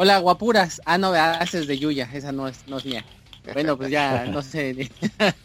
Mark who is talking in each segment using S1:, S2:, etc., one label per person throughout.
S1: Hola, guapuras. Ah, no, haces de Yuya. Esa no es, no es mía. Bueno, pues ya no sé ni,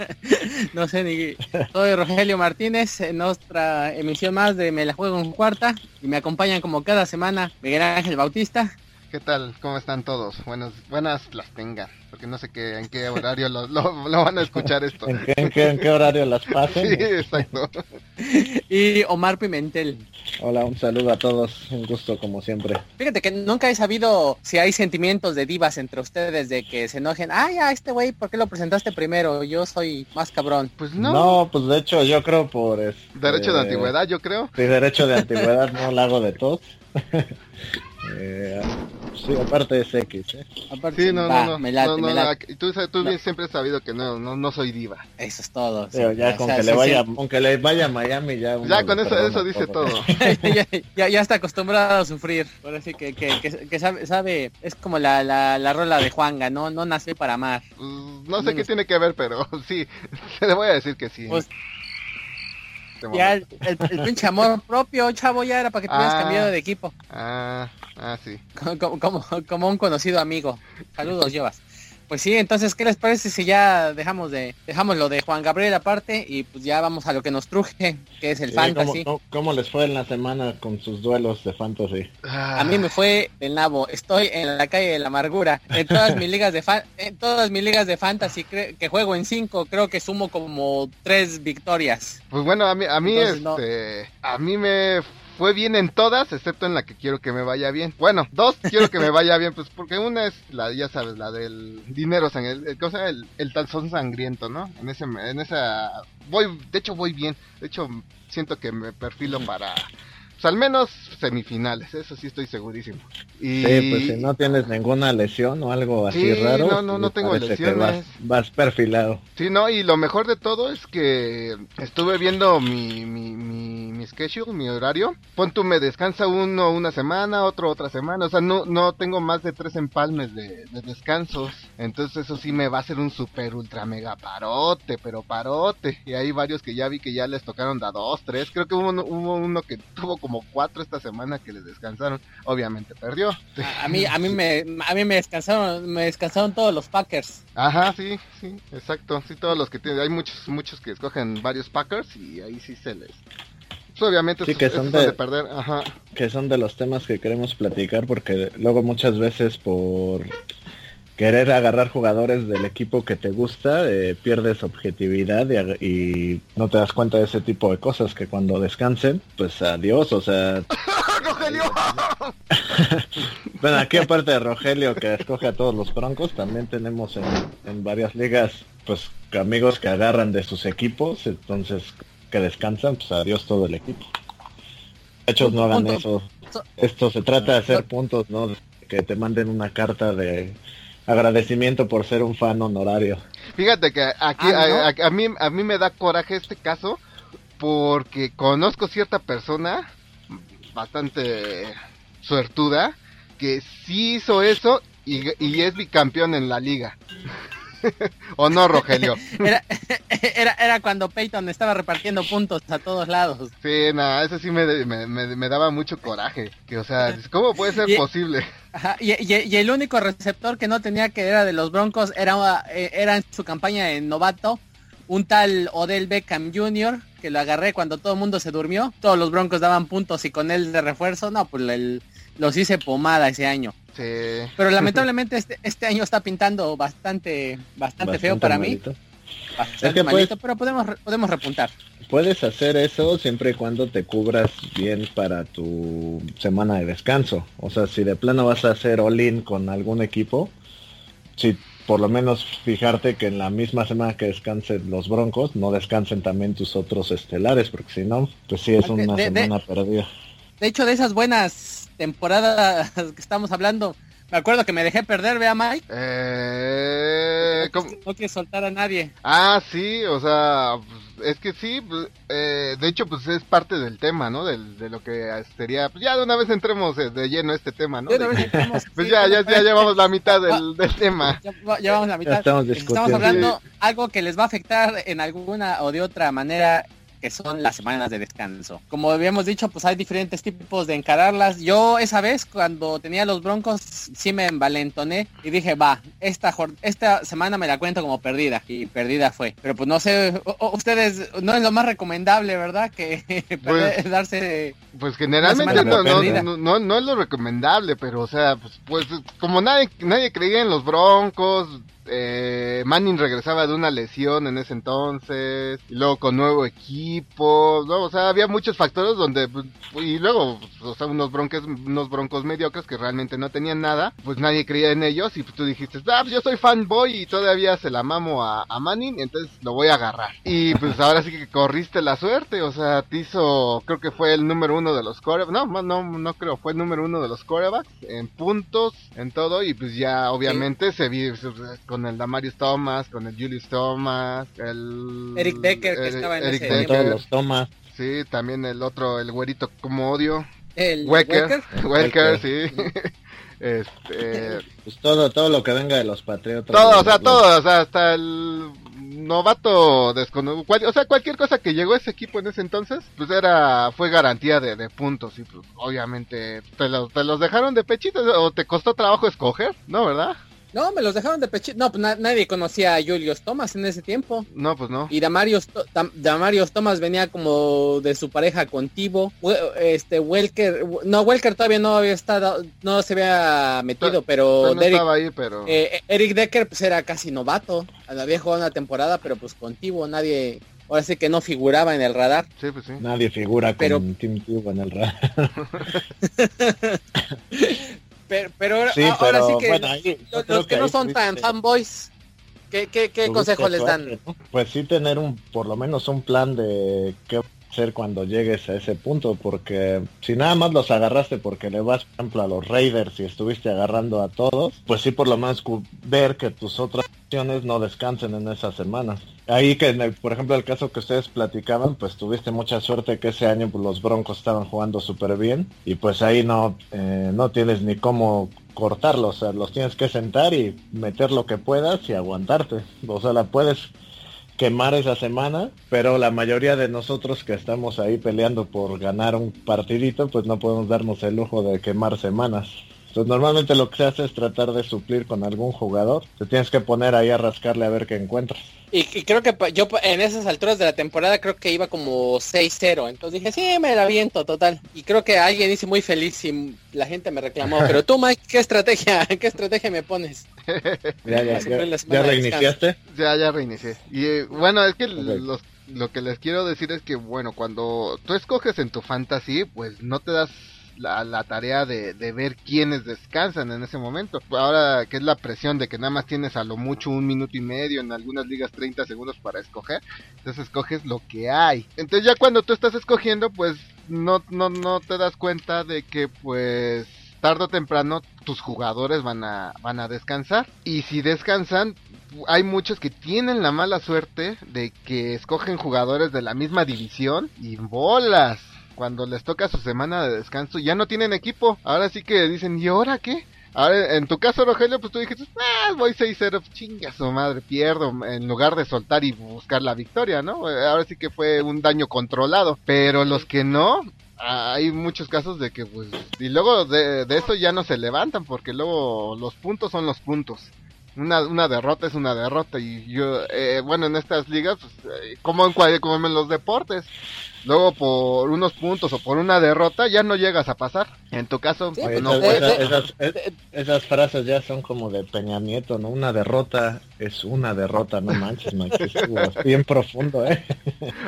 S1: no sé ni. Soy Rogelio Martínez en nuestra emisión más de Me la juego en cuarta y me acompañan como cada semana Miguel Ángel Bautista.
S2: ¿Qué tal? ¿Cómo están todos? Buenas, buenas las tengan, porque no sé qué, en qué horario lo, lo, van a escuchar esto.
S3: ¿En qué, en qué, horario las pasen?
S2: Sí, exacto.
S1: y Omar Pimentel.
S3: Hola, un saludo a todos, un gusto como siempre.
S1: Fíjate que nunca he sabido si hay sentimientos de divas entre ustedes de que se enojen. Ay, a este güey, ¿por qué lo presentaste primero? Yo soy más cabrón.
S3: Pues no. No, pues de hecho yo creo por... Este,
S2: derecho de antigüedad, yo creo.
S3: Sí, derecho de antigüedad, no lago de todos. Eh, sí, aparte es X, ¿eh?
S2: Aparte, sí, no, no, no, me late, me late. Tú, tú bien siempre has sabido que no, no, no soy diva.
S1: Eso es todo.
S3: Pero ya, con que le vaya, aunque le vaya a Miami ya.
S2: Ya con eso, eso dice todo.
S1: ya, ya, está acostumbrado a sufrir. Por así que, que, que, sabe, sabe, es como la, la, la rola de Juanga, ¿no? No nací para amar.
S2: Mm, no sé qué tiene que ver, pero sí, se le voy a decir que sí. Pues,
S1: este ya el, pinche amor propio, chavo, ya era para que te hubieras ah. cambiado de equipo.
S2: Ah, ah, sí.
S1: Como, como, como un conocido amigo. Saludos, llevas. Pues sí, entonces, ¿qué les parece si ya dejamos de dejamos lo de Juan Gabriel aparte y pues ya vamos a lo que nos truje, que es el fantasy?
S3: ¿cómo, les fue en la semana con sus duelos de fantasy?
S1: A mí me fue el nabo. Estoy en la calle de la amargura. En todas mis ligas de fan, en todas mis ligas de fantasy que juego en cinco, creo que sumo como tres victorias.
S2: Pues bueno, a mí a mí este, a mí me fue bien en todas, excepto en la que quiero que me vaya bien. Bueno, dos quiero que me vaya bien, pues porque una es la, ya sabes, la del dinero, el, el, cosa, el, el talzón sangriento, ¿no? En ese, en esa, voy, de hecho voy bien, de hecho siento que me perfilo para al menos semifinales, eso sí estoy segurísimo.
S3: Y... Sí, pues si no tienes ninguna lesión o algo así raro,
S2: no, no, no tengo lesiones.
S3: Vas, perfilado.
S2: Sí, no, y lo mejor de todo es que estuve viendo mi, mi, mi, mi schedule, mi horario. Pon tú, me descansa uno una semana, otro otra semana, o sea, no, no tengo más de tres empalmes de, de descansos. Entonces eso sí me va a ser un super ultra mega parote, pero parote. Y hay varios que ya vi que ya les tocaron da dos, tres. Creo que hubo hubo uno que tuvo como cuatro esta semana que le descansaron. Obviamente perdió.
S1: A, mí, a mí me, a mí me descansaron, me descansaron todos los Packers.
S2: Ajá, sí, sí, exacto. Sí, todos los que tienen, hay muchos, muchos que escogen varios Packers y ahí sí se les, pues, obviamente
S3: sí, que son de, perder, Ajá. que son de los temas que queremos platicar porque luego muchas veces por querer agarrar jugadores del equipo que te gusta, eh, pierdes objetividad y, no te das cuenta de ese tipo de cosas que cuando descansen, pues adiós, o sea...
S2: ¡Rogelio!
S3: bueno, aquí aparte de Rogelio que escoge a todos los broncos, también tenemos en, varias ligas pues amigos que agarran de sus equipos, entonces que descansan, pues adiós todo el equipo. Hechos no hagan eso. Esto se trata de hacer puntos, ¿no? Que te manden una carta de agradecimiento por ser un fan honorario.
S2: Fíjate que aquí ah, a, mí a mí me da coraje este caso porque conozco cierta persona bastante suertuda que sí hizo eso y, y es bicampeón en la liga. ¿O no, Rogelio?
S1: era, era, cuando Peyton estaba repartiendo puntos a todos lados.
S2: Sí, nada, eso sí me, me, daba mucho coraje. Que, o sea, ¿cómo puede ser posible?
S1: y, el único receptor que no tenía que era de los Broncos era, eh, era en su campaña en novato, un tal Odell Beckham Jr., que lo agarré cuando todo el mundo se durmió. Todos los Broncos daban puntos y con él de refuerzo, no, pues el, los hice pomada ese año. Pero lamentablemente este, este año está pintando bastante bastante, feo para mí. Bastante malito, pero podemos podemos repuntar.
S3: Puedes hacer eso siempre y cuando te cubras bien para tu semana de descanso. O sea, si de plano vas a hacer all-in con algún equipo, si por lo menos fijarte que en la misma semana que descansen los Broncos, no descansen también tus otros estelares, porque si no, pues sí es una semana perdida.
S1: De hecho, de esas buenas temporada que estamos hablando, me acuerdo que me dejé perder, vea Mike.
S2: Eh,
S1: no quiere soltar a nadie.
S2: Ah, sí, o sea, pues, es que sí, pues, eh, de hecho, pues es parte del tema, ¿no? De, de lo que sería, pues ya de una vez entremos de lleno a este tema, ¿no? pues ya, ya, ya, llevamos la mitad del, del tema.
S1: Ya, llevamos la mitad. estamos, hablando algo que les va a afectar en alguna o de otra manera que son las semanas de descanso. Como habíamos dicho, pues hay diferentes tipos de encararlas. Yo esa vez cuando tenía los Broncos sí me envalentoné y dije, va, esta, esta semana me la cuento como perdida y perdida fue. Pero pues no sé, ustedes no es lo más recomendable, ¿verdad? Que pues, darse...
S2: Pues generalmente no, no, no, es lo recomendable, pero o sea, pues, pues como nadie, nadie creía en los Broncos, eh, Manning regresaba de una lesión en ese entonces, y luego con nuevo equipo, o sea, había muchos factores donde, pues, y luego, o sea, unos broncos, unos broncos mediocres que realmente no tenían nada, pues nadie creía en ellos, y pues tú dijiste, ah, pues yo soy fanboy y todavía se la mamo a, a Manning, entonces lo voy a agarrar. Y pues ahora sí que corriste la suerte, o sea, te hizo, creo que fue el número uno de los corebacks, no, no, no creo, fue el número uno de los corebacks, en puntos, en todo, y pues ya obviamente se vio con el Damarius Thomas, con el Julius Thomas, el
S1: Eric Decker que estaba en
S3: ese Decker, los Thomas.
S2: Sí, también el otro, el güerito como odio.
S1: El Wecker.
S2: Wecker, sí. este
S3: pues todo todo lo que venga de los patriotas.
S2: Todo, o sea, todo, o sea, hasta el novato desconocido, o sea, cualquier cosa que llegó a ese equipo en ese entonces, pues era, fue garantía de, de puntos y pues obviamente te los, te los dejaron de pechito o te costó trabajo escoger, ¿no, verdad?
S1: No, me los dejaron de pechito. No, pues nadie conocía a Julius Thomas en ese tiempo.
S2: No, pues no.
S1: Y Damarius, Damarius Thomas venía como de su pareja con Tibo. Este, Welker, no, Welker todavía no había estado, no se había metido, pero,
S2: pero...
S1: Eh, Eric Decker pues era casi novato. Había jugado una temporada, pero pues con Tibo nadie, ahora sí que no figuraba en el radar.
S2: Sí, pues sí.
S3: Nadie figura pero... con Tim Tibo en el radar.
S1: Pero, ahora sí que los, que, no son tan fanboys, ¿qué, qué, qué consejos les dan?
S3: Pues sí tener un por lo menos un plan de qué hacer cuando llegues a ese punto, porque si nada más los agarraste porque le vas, por ejemplo, a los Raiders y estuviste agarrando a todos, pues sí por lo menos ver que tus otras opciones no descansen en esas semanas. Ahí que, por ejemplo, el caso que ustedes platicaban, pues tuviste mucha suerte que ese año pues, los Broncos estaban jugando súper bien y pues ahí no, eh, no tienes ni cómo cortarlos, los tienes que sentar y meter lo que puedas y aguantarte. O sea, la puedes quemar esa semana, pero la mayoría de nosotros que estamos ahí peleando por ganar un partidito, pues no podemos darnos el lujo de quemar semanas. Entonces normalmente lo que se hace es tratar de suplir con algún jugador. Te tienes que poner ahí a rascarle a ver qué encuentras.
S1: Y, creo que yo en esas alturas de la temporada creo que iba como 6-0. Entonces dije, sí, me la viento total. Y creo que alguien hice muy feliz y la gente me reclamó. Pero tú, Mike, ¿qué estrategia, qué estrategia me pones?
S3: ya, ya, ya, reiniciaste.
S2: Ya, ya reinicié. Y eh, bueno, es que lo que les quiero decir es que, bueno, cuando tú escoges en tu fantasy, pues no te das la, tarea de, ver quiénes descansan en ese momento. Ahora que es la presión de que nada más tienes a lo mucho un minuto y medio, en algunas ligas 30 segundos para escoger, entonces escoges lo que hay. Entonces ya cuando tú estás escogiendo, pues no, no, no te das cuenta de que pues tarde o temprano tus jugadores van a, van a descansar. Y si descansan, hay muchos que tienen la mala suerte de que escogen jugadores de la misma división y bolas cuando les toca su semana de descanso, ya no tienen equipo. Ahora sí que dicen, ¿y ahora qué? Ahora, en tu caso, Rogelio, pues tú dijiste, ah, voy 6-0, chinga su madre, pierdo, en lugar de soltar y buscar la victoria, ¿no? Ahora sí que fue un daño controlado, pero los que no, hay muchos casos de que, pues, y luego de, de eso ya no se levantan, porque luego los puntos son los puntos. Una, una derrota es una derrota y yo, eh, bueno, en estas ligas, pues, eh, como, en, como en los deportes, luego por unos puntos o por una derrota ya no llegas a pasar. En tu caso, pues, no
S3: esas, esas, frases ya son como de Peña Nieto, ¿no? Una derrota es una derrota, no manches, bien profundo, ¿eh?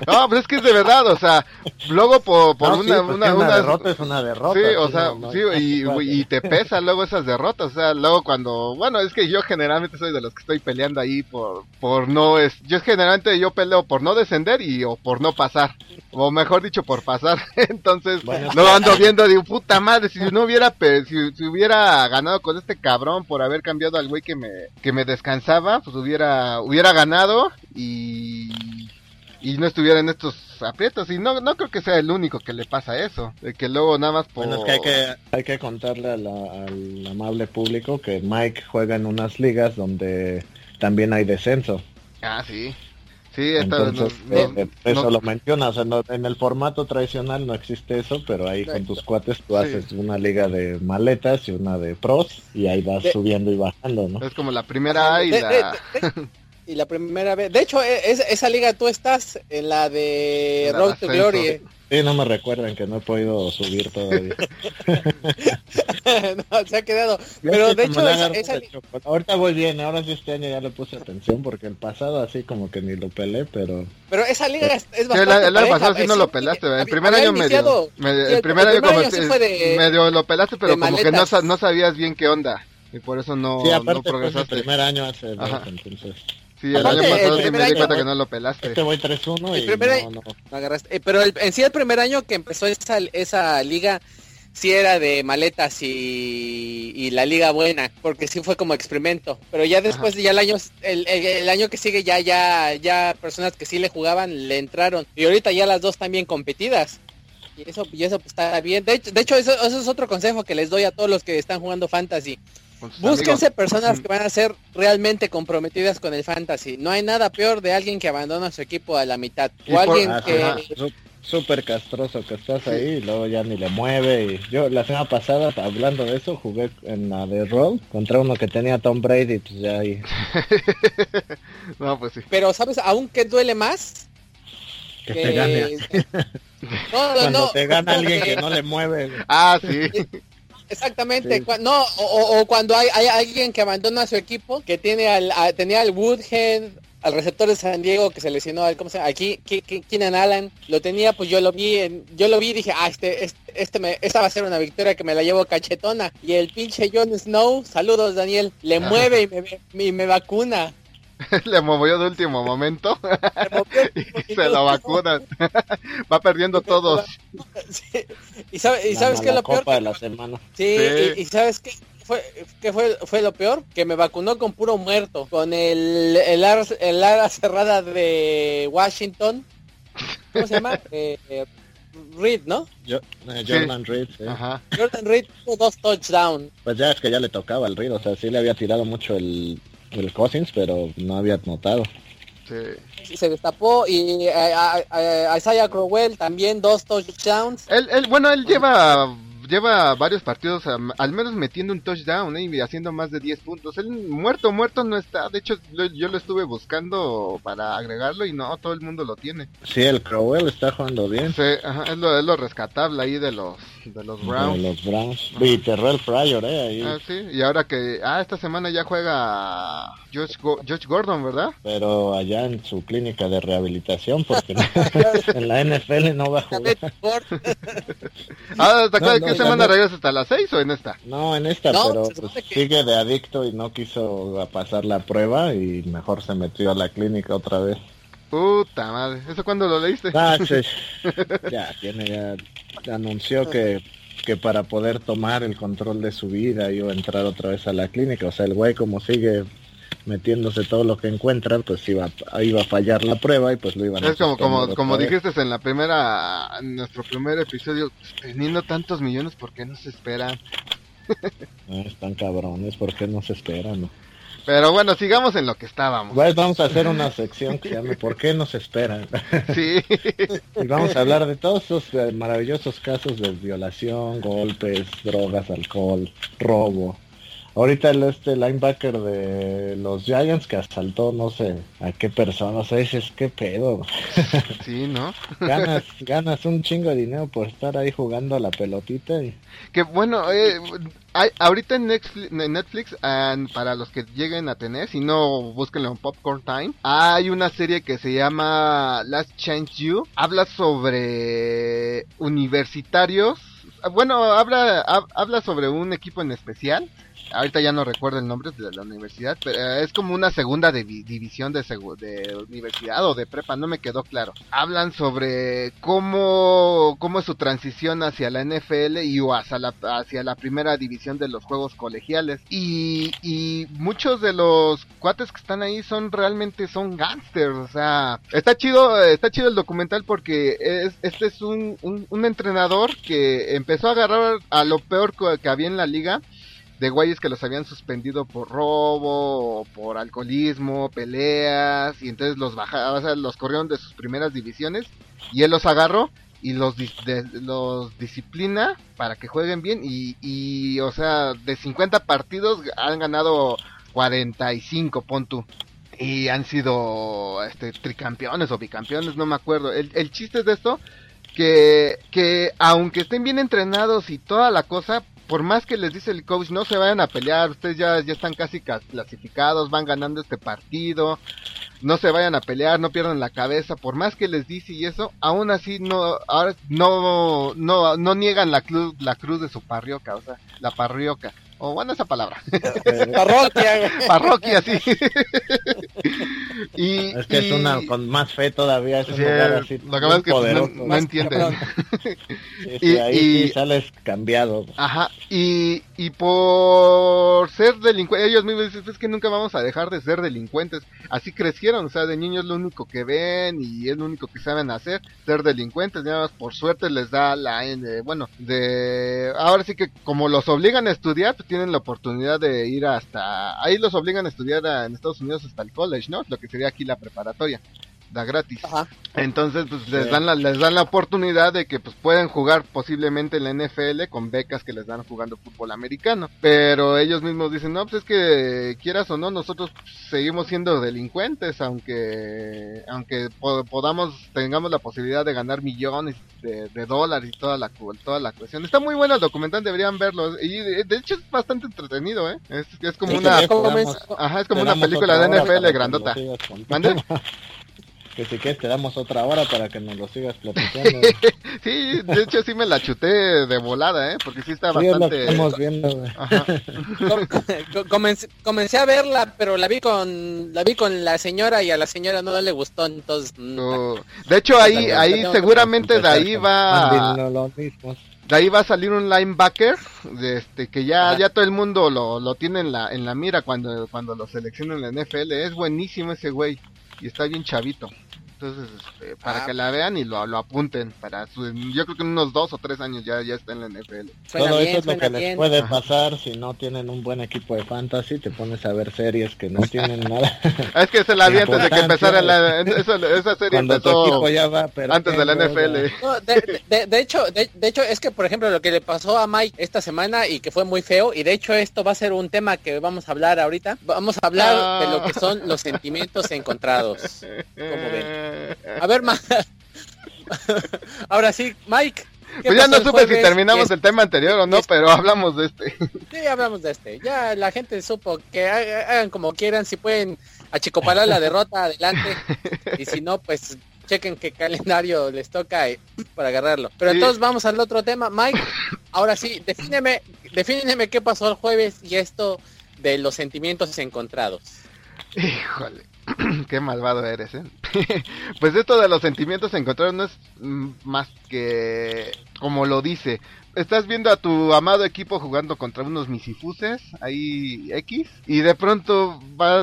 S2: No, pues es que es de verdad, o sea, luego por, por una,
S3: pues una, derrota es una derrota.
S2: Sí, o sea, sí, y, y, te pesa luego esas derrotas, o sea, luego cuando, bueno, es que yo generalmente soy de los que estoy peleando ahí por, por no, es, yo generalmente yo peleo por no descender y o por no pasar o mejor dicho por pasar entonces lo ando viendo de puta madre si no hubiera si, si, hubiera ganado con este cabrón por haber cambiado al güey que me que me descansaba pues hubiera hubiera ganado y y no estuviera en estos aprietos. Y no no creo que sea el único que le pasa eso de que luego nada más
S3: por... bueno es que hay que hay que contarle al amable público que Mike juega en unas ligas donde también hay descenso.
S2: Ah sí Sí, esta
S3: Entonces,
S2: no-
S3: eh,
S2: no-
S3: eh, eso
S2: no-
S3: lo menciona, o sea, no- en el formato tradicional no existe eso, pero ahí con tus cuates tú
S2: Sí.
S3: haces una liga de maletas y una de pros y ahí vas
S1: De-
S3: subiendo y bajando, ¿no?
S2: es como la primera A y
S1: De-
S2: la...
S1: de- de- y la primera vez. De hecho, e- es- esa liga tú estás en la de Road to. Glory.
S3: Sí, no me recuerden que no he podido subir todavía.
S1: no, se ha quedado. Pero
S3: sí
S1: de hecho, esa, esa
S3: de. Ahorita voy bien, ahora sí este año ya le puse atención porque el pasado así como que ni lo pelé, pero
S1: pero esa liga es, es
S2: Sí,
S1: bastante
S2: el, el año pasado sí no lo pelaste. El primer año medio, el primer año como
S1: sí
S2: que-
S1: fue de-
S2: medio lo pelaste, pero como que no, no sabías bien qué onda. Y por eso no,
S3: sí,
S2: no
S3: aparte mi
S2: progresaste.
S3: primer año hace entonces
S2: Sí, el
S1: Aparte,
S2: año pasado
S1: el
S2: sí
S1: primer
S2: me di
S1: año-
S2: cuenta que no lo pelaste.
S3: este voy 3-1
S1: El
S3: y
S1: primer
S3: no, no.
S1: No agarraste. Eh, pero el- en sí el primer año que empezó esa, esa liga sí era de maletas y, y la liga buena, porque sí fue como experimento. Pero ya después, ya el año, el, el- el año que sigue ya, ya, ya personas que sí le jugaban le entraron. Y ahorita ya las dos están bien competidas. Y eso, y eso pues, está bien. De hecho, de hecho eso, eso es otro consejo que les doy a todos los que están jugando fantasy. Búsquense
S2: amigos.
S1: personas que van a ser realmente comprometidas con el fantasy. No hay nada peor de alguien que abandona su equipo a la mitad. O
S2: por-
S1: alguien que...
S3: Súper castroso que estás
S2: Sí.
S3: ahí y luego ya ni le mueve. Y yo la semana pasada, hablando de eso, jugué en la de Roll contra uno que tenía Tom Brady, pues ya ahí.
S2: No, pues sí.
S1: Pero, ¿sabes? Aún que duele más.
S3: Que te gane.
S1: No, no,
S3: Cuando
S1: no.
S3: te gana alguien que no le mueve.
S2: Ah, sí.
S1: Exactamente.
S3: Sí.
S1: No, o, cuando hay, hay alguien que abandona su equipo, que tiene al, a- tenía al Woodhead, al receptor de San Diego que se lesionó, al, ¿cómo se llama? Aquí, Keenan Allen, lo tenía, pues yo lo vi, en, yo lo vi y dije, ah, este, este, este me, esta va a ser una victoria que me la llevo cachetona. Y el pinche Jon Snow, saludos Daniel, le
S2: Ajá.
S1: mueve y me, y me vacuna.
S2: Le movió de último momento y se lo vacunan. Va perdiendo todos.
S1: Sí. Y, sabe- y
S3: La
S1: sabes qué es lo peor?
S3: copa
S1: Que-
S3: de la semana.
S1: Sí,
S2: Sí.
S1: Y, y sabes qué fue, qué fue, fue lo peor? Que me vacunó con puro muerto, con el, el, ar- el ala cerrada de Washington. ¿Cómo se llama? Eh, eh, Reed, ¿no?
S3: Yo, eh, Jordan Reed, sí.
S2: Ajá.
S1: Jordan Reed tuvo dos touchdowns.
S3: Pues ya es que ya le tocaba el Reed, o sea, sí le había tirado mucho el, el Cousins, pero no había notado.
S2: Sí.
S1: Se destapó y eh, a- a- Isaiah Crowell también dos touchdowns.
S2: Él, él, bueno, él lleva lleva varios partidos am- al menos metiendo un touchdown ¿eh? y haciendo más de 10 puntos. Él muerto, muerto no está. De hecho, lo- yo lo estuve buscando para agregarlo y no, todo el mundo lo tiene.
S3: Sí, el Crowell está jugando bien.
S2: Sí, ajá, es, lo, es lo rescatable ahí de los, de los
S3: De
S2: Browns.
S3: los Browns. Y Terrell Pryor, eh, ahí.
S2: Ah, sí, y ahora que... Ah, esta semana ya juega Josh, Go- Josh Gordon, ¿verdad?
S3: Pero allá en su clínica de rehabilitación, porque en la NFL no va a jugar.
S2: Ah, ¿hasta
S3: No, no, ya
S2: semana
S3: no.
S2: regresa? ¿Hasta las 6 o en esta?
S3: No, en esta,
S1: No,
S3: pero pues,
S1: que-
S3: sigue de adicto y no quiso pasar la prueba y mejor se metió a la clínica otra vez.
S2: Puta madre, ¿eso cuándo lo leíste?
S3: Ah, sí. ya tiene, ya anunció que, que para poder tomar el control de su vida iba a entrar otra vez a la clínica. O sea, el güey como sigue metiéndose todo lo que encuentra, pues iba, iba a fallar la prueba y pues lo iban a
S2: Es como, como, como dijiste en la primera, en nuestro primer episodio, teniendo tantos millones, ¿por qué no se espera?
S3: Ah, están cabrones, ¿por qué no se esperan? no?
S2: Pero bueno, sigamos en lo que estábamos.
S3: Pues vamos a hacer una sección que se llame ¿Por qué no se esperan?
S2: Sí,
S3: Y vamos a hablar de todos esos eh, maravillosos casos de violación, golpes, drogas, alcohol, robo. Ahorita el este linebacker de los Giants que asaltó no sé a qué persona, o sea, dices, qué pedo.
S2: sí, ¿no?
S3: Ganas, ganas un chingo de dinero por estar ahí jugando a la pelotita y
S2: Que bueno, eh, hay, ahorita en Netflix, en Netflix ah, para los que lleguen a tener, si no, búsquenlo en Popcorn Time, hay una serie que se llama Last Chance You, habla sobre universitarios, bueno, habla, hab- habla sobre un equipo en especial, ahorita ya no recuerdo el nombre de la universidad, pero eh, es como una segunda divi- división de, universidad o de prepa, no me quedó claro. Hablan sobre cómo, cómo es su transición hacia la NFL y o hacia la, primera división de los juegos colegiales. Y, y muchos de los cuates que están ahí son realmente son gangsters, o sea, está chido, está chido el documental porque es, este es un, entrenador que empezó a agarrar a lo peor que había en la liga de güeyes que los habían suspendido por robo, por alcoholismo, peleas, y entonces los bajaron, o sea, los corrieron de sus primeras divisiones, y él los agarró y los, los disciplina para que jueguen bien, y, y, o sea, de 50 partidos han ganado 45, pon tú. Y han sido este, tricampeones o bicampeones, no me acuerdo. El, el chiste de esto, que, que aunque estén bien entrenados y toda la cosa, por más que les dice el coach, no se vayan a pelear, ustedes ya, están casi clasificados, van ganando este partido, no se vayan a pelear, no pierdan la cabeza, por más que les dice y eso, aún así no, ahora no, no, no niegan la cruz, la cruz de su parrioca, o sea, la parrioca. O bueno, esa palabra.
S1: Parroquia.
S2: Parroquia, sí.
S3: y, es que es una con más fe todavía. Es un
S2: lugar así lo que pasa es que pues, no, no entienden.
S3: y, ahí sales cambiado.
S2: Ajá. Y, y por ser delincuentes, ellos mismos dicen, es que nunca vamos a dejar de ser delincuentes. Así crecieron, o sea, de niños lo único que ven y es lo único que saben hacer, ser delincuentes. Ya más por suerte les da la, bueno, de, ahora sí que como los obligan a estudiar, pues tienen la oportunidad de ir hasta, ahí los obligan a estudiar en Estados Unidos hasta el college, ¿no? Lo que sería aquí la preparatoria da gratis. Entonces, pues les dan la, les dan la oportunidad de que pues pueden jugar posiblemente en la NFL con becas que les dan jugando fútbol americano. Pero ellos mismos dicen, no, pues es que quieras o no, nosotros seguimos siendo delincuentes, aunque aunque podamos, tengamos la posibilidad de ganar millones de, dólares y toda la, toda la cuestión. Está muy bueno el documental, deberían verlo. Y de, hecho es bastante entretenido, ¿eh? Es, es como una... ajá, es como una película de NFL grandota.
S3: Que si quieres te damos otra hora para que nos lo sigas platicando.
S2: sí, de hecho sí me la chuté de volada, ¿eh? Porque sí está bastante...
S3: estamos viendo,
S1: comencé, a verla, pero la vi con la vi con la señora y a la señora no le gustó, entonces...
S2: Mm, de hecho ahí ahí seguramente de ahí va... De ahí va a salir un linebacker, de este, que ya, ya todo el mundo lo, lo tiene en la, en la mira cuando, cuando lo seleccionan en la NFL. Es buenísimo ese güey y está bien chavito. Entonces, este, para ah. que la vean y lo, lo apunten. para Yo creo que en unos dos o tres años ya, ya está en la NFL.
S3: Todo eso es lo que les puede pasar si no tienen un buen equipo de fantasy. Te pones a ver series que no tienen nada.
S2: es que se la vi antes de que empezara la, esa, serie empezó
S3: ya va,
S2: antes de la NFL.
S1: de, de, hecho, de, hecho, es que, por ejemplo, lo que le pasó a Mike esta semana y que fue muy feo, y de hecho esto va a ser un tema que vamos a hablar ahorita. Vamos a hablar de lo que son los sentimientos encontrados. Como ven. A ver, ahora sí, Mike.
S2: Pues ya no supe si terminamos el tema anterior o no, pero hablamos de este.
S1: Sí, hablamos de este. Ya la gente supo que hagan como quieran, si pueden achicopalar la derrota adelante y si no, pues chequen qué calendario les toca para agarrarlo. Pero entonces vamos al otro tema. Mike, ahora sí, defíneme, defíneme qué pasó el jueves y esto de los sentimientos encontrados.
S2: Híjole. Qué malvado eres, ¿eh? pues esto de los sentimientos encontrados no es mm, más que como lo dice. Estás viendo a tu amado equipo jugando contra unos misifuses, ahí X, y de pronto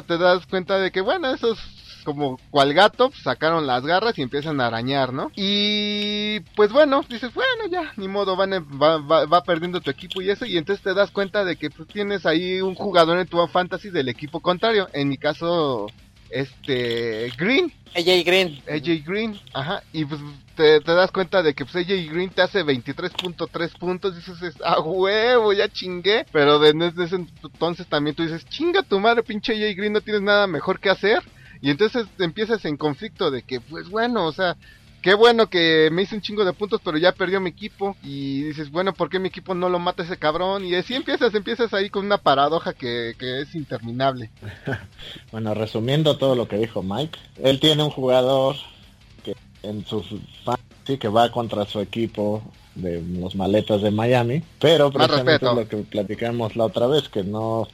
S2: te das cuenta de que, bueno, esos como cual gato, pues, sacaron las garras y empiezan a arañar, ¿no? Y pues bueno, dices, bueno, ya, ni modo, van, va, va, perdiendo tu equipo y eso, y entonces te das cuenta de que pues, tienes ahí un jugador en tu fantasy del equipo contrario. En mi caso, este Green.
S1: AJ Green.
S2: AJ Green, ajá. Y pues te, das cuenta de que pues AJ Green te hace 23.3 puntos. Y dices, ah, huevo, ya chingué. Pero desde ese entonces también tú dices, chinga tu madre, pinche AJ Green, no tienes nada mejor que hacer. Y entonces empiezas en conflicto de que, pues bueno, o sea, qué bueno que me hice un chingo de puntos, pero ya perdió mi equipo. Y dices, bueno, ¿por qué mi equipo no lo mata ese cabrón? Y así empiezas, empiezas ahí con una paradoja que, es interminable.
S3: bueno, resumiendo todo lo que dijo Mike, él tiene un jugador que en su fantasy que va contra su equipo de los maletas de Miami, pero precisamente lo que platicamos la otra vez, que no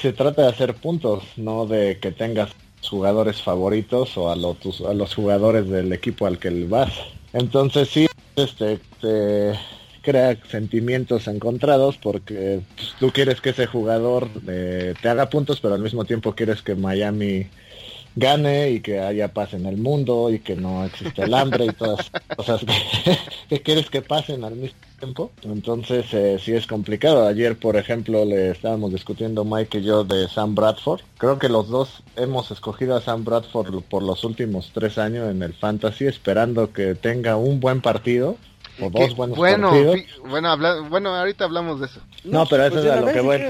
S3: se trata de hacer puntos, no de que tengas jugadores favoritos o a los, a los jugadores del equipo al que vas. Entonces sí, este, te crea sentimientos encontrados porque pues, tú quieres que ese jugador eh, te haga puntos, pero al mismo tiempo quieres que Miami gane y que haya paz en el mundo y que no existe el hambre y todas las cosas que, quieres que pasen al mismo tiempo. Entonces eh, sí es complicado. Ayer, por ejemplo, le estábamos discutiendo Mike y yo de Sam Bradford. Creo que los dos hemos escogido a Sam Bradford por los últimos tres años en el Fantasy, esperando que tenga un buen partido o dos buenos
S2: bueno,
S3: partidos.
S2: Bueno, bueno, ahorita hablamos de eso.
S3: No, pero eso pues es a lo que voy,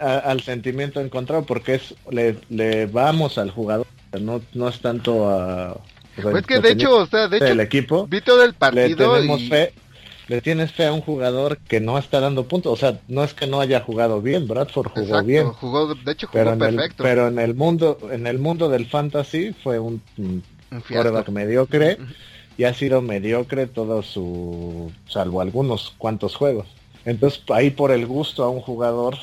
S3: al sentimiento encontrado, porque es le, le vamos al jugador, no, no es tanto a
S2: pues que de hecho, o sea, de hecho,
S3: el equipo,
S2: vi todo el partido
S3: le tenemos fe, le tienes fe a un jugador que no está dando puntos, o sea, no es que no haya jugado bien, Bradford jugó bien,
S2: jugó, de hecho jugó
S3: pero
S2: perfecto,
S3: pero en el mundo, en el mundo del fantasy fue un, un, mediocre y ha sido mediocre todo su, salvo algunos cuantos juegos. Entonces ahí por el gusto a un jugador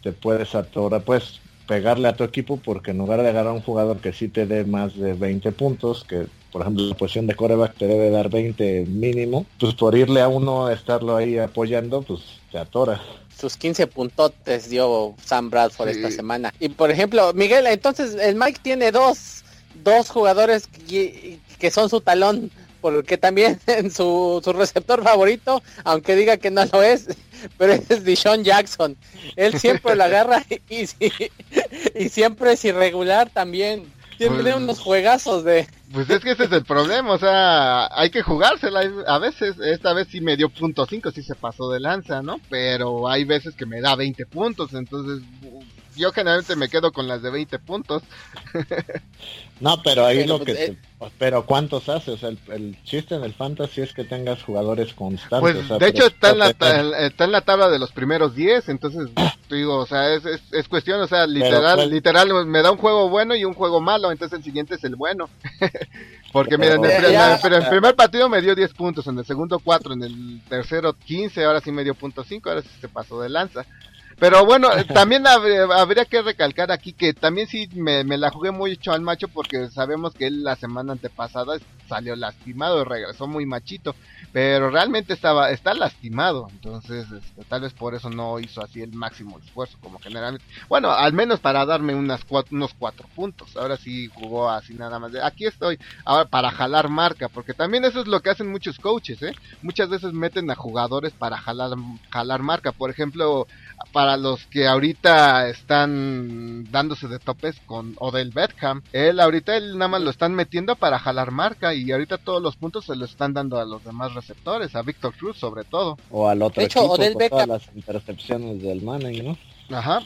S3: te puedes atorar, pues pegarle a tu equipo porque en lugar de agarrar a un jugador que sí te dé más de 20 puntos, que por ejemplo la posición de coreback te debe dar 20 mínimo, pues por irle a uno a estarlo ahí apoyando, pues te atora.
S1: Sus 15 puntotes dio Sam Bradford esta semana. Y por ejemplo, Miguel, entonces el Mike tiene dos, dos jugadores que, que son su talón porque también en su, su receptor favorito, aunque diga que no lo es, pero es Dishon Jackson. Él siempre la agarra y, y, siempre es irregular también. Tiene pues, unos juegazos de...
S2: Pues es que ese es el problema, o sea, hay que jugársela. A veces, esta vez sí me dio punto 5, sí se pasó de lanza, ¿no? Pero hay veces que me da 20 puntos, entonces yo generalmente me quedo con las de 20 puntos.
S3: no, pero ahí lo que... Eh, pero ¿cuántos haces? el, chiste en el fantasy es que tengas jugadores constantes.
S2: Pues de hecho está en, la, está en la tabla de los primeros 10, entonces digo, o sea, es, es, cuestión, o sea, literal, pues literal, me da un juego bueno y un juego malo, entonces el siguiente es el bueno. Porque miren, en el, primer partido me dio 10 puntos, en el segundo 4, en el tercero 15, ahora sí me dio punto 5, ahora sí se pasó de lanza. Pero bueno, también habría, que recalcar aquí que también sí me, la jugué muy hecho al macho porque sabemos que él la semana antepasada salió lastimado, regresó muy machito, pero realmente estaba está lastimado, entonces este, tal vez por eso no hizo así el máximo esfuerzo como generalmente. Bueno, al menos para darme unas unos cuatro puntos. Ahora sí jugó así nada más. De, aquí estoy ahora para jalar marca, porque también eso es lo que hacen muchos coaches, ¿eh? Muchas veces meten a jugadores para jalar jalar marca, por ejemplo, para los que ahorita están dándose de topes con Odell Beckham, él ahorita él nada más lo están metiendo para jalar marca y ahorita todos los puntos se lo están dando a los demás receptores, a Victor Cruz sobre todo.
S3: O al otro de hecho, Odell Beckham... las intercepciones del Manning, ¿no?
S2: Ajá.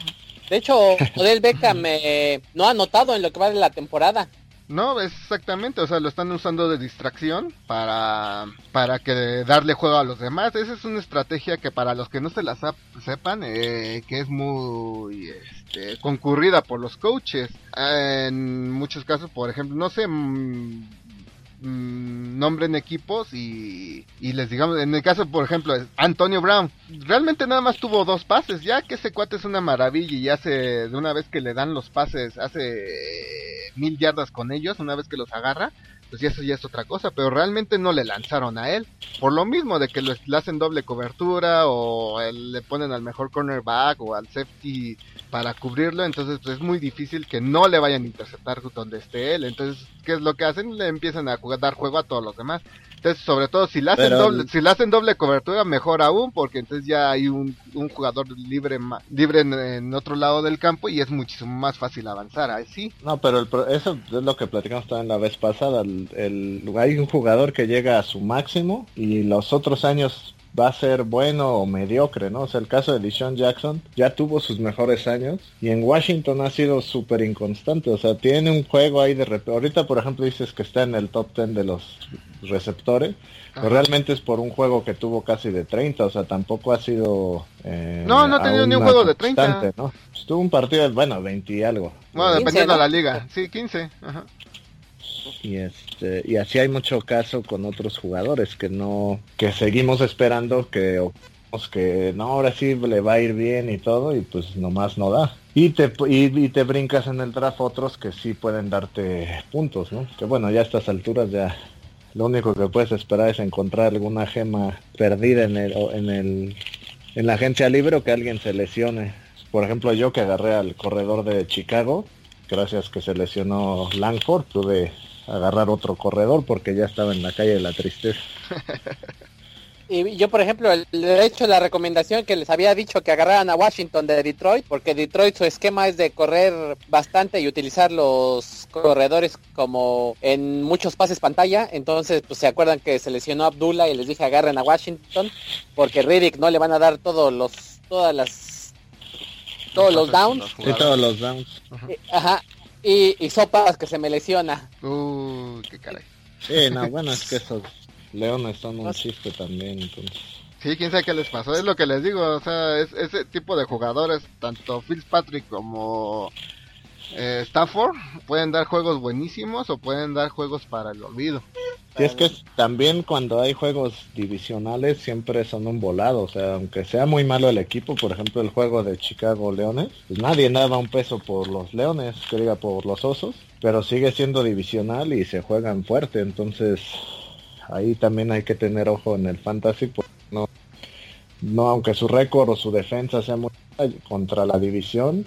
S1: De hecho, Odell Beckham eh, no ha anotado en lo que va de la temporada.
S2: No, exactamente, o sea, lo están usando de distracción para, para que darle juego a los demás. Esa es una estrategia que para los que no se la sepan, eh, que es muy este, concurrida por los coaches. En muchos casos, por ejemplo, no sé, mm, mm, nombren equipos y, y, les digamos, en el caso, por ejemplo, Antonio Brown, realmente nada más tuvo dos pases, ya que ese cuate es una maravilla y hace, de una vez que le dan los pases, hace mil yardas con ellos una vez que los agarra, pues eso ya es otra cosa, pero realmente no le lanzaron a él. Por lo mismo de que le hacen doble cobertura o le ponen al mejor cornerback o al safety para cubrirlo, entonces pues es muy difícil que no le vayan a interceptar donde esté él. Entonces, ¿qué es lo que hacen? Le empiezan a jugar, dar juego a todos los demás. Entonces, sobre todo si le hacen doble, si le hacen doble cobertura, mejor aún, porque entonces ya hay un, un jugador libre libre en, otro lado del campo y es muchísimo más fácil avanzar. Ahí sí.
S3: No, pero el, eso es lo que platicamos también la vez pasada. El, el, hay un jugador que llega a su máximo y los otros años va a ser bueno o mediocre, ¿no? O sea, el caso de Deshaun Jackson ya tuvo sus mejores años y en Washington ha sido súper inconstante, o sea, tiene un juego ahí de repente, ahorita por ejemplo dices que está en el top 10 de los receptores, pero realmente es por un juego que tuvo casi de 30, o sea, tampoco ha sido...
S2: Eh, no, no ha tenido ni un juego de 30.
S3: ¿no? Estuvo un partido de, bueno, 20 y algo.
S2: Bueno, dependiendo de la liga, sí, 15. Ajá
S3: y este y así hay mucho caso con otros jugadores que no que seguimos esperando que que no ahora sí le va a ir bien y todo y pues nomás no da. Y te y, te brincas en el draft otros que sí pueden darte puntos no que bueno ya a estas alturas ya lo único que puedes esperar es encontrar alguna gema perdida en el en el en la agencia libre o que alguien se lesione. Por ejemplo yo que agarré al corredor de Chicago gracias que se lesionó Langford pude agarrar otro corredor porque ya estaba en la calle de la tristeza.
S1: Y yo, por ejemplo, le he hecho la recomendación que les había dicho que agarraran a Washington de Detroit, porque Detroit su esquema es de correr bastante y utilizar los corredores como en muchos pases pantalla. Entonces, pues se acuerdan que se lesionó Abdullah y les dije agarren a Washington, porque Riddick no le van a dar todos los, todas las, todos los downs.
S3: Sí, todos los downs.
S1: Ajá. Y, y sopas que se me lesiona.
S2: Uh, qué caray.
S3: Sí, no, bueno, es que esos leones son un chiste también, entonces.
S2: Sí, quién sabe qué les pasó. Es lo que les digo. O sea, es, ese tipo de jugadores, tanto Fitzpatrick como eh, Stafford, pueden dar juegos buenísimos o pueden dar juegos para el olvido.
S3: Y es que también cuando hay juegos divisionales siempre son un volado, o sea, aunque sea muy malo el equipo, por ejemplo el juego de Chicago Leones, pues nadie daba un peso por los Leones, que diga por los Osos, pero sigue siendo divisional y se juegan fuerte, entonces ahí también hay que tener ojo en el fantasy, porque no, no aunque su récord o su defensa sea muy contra la división,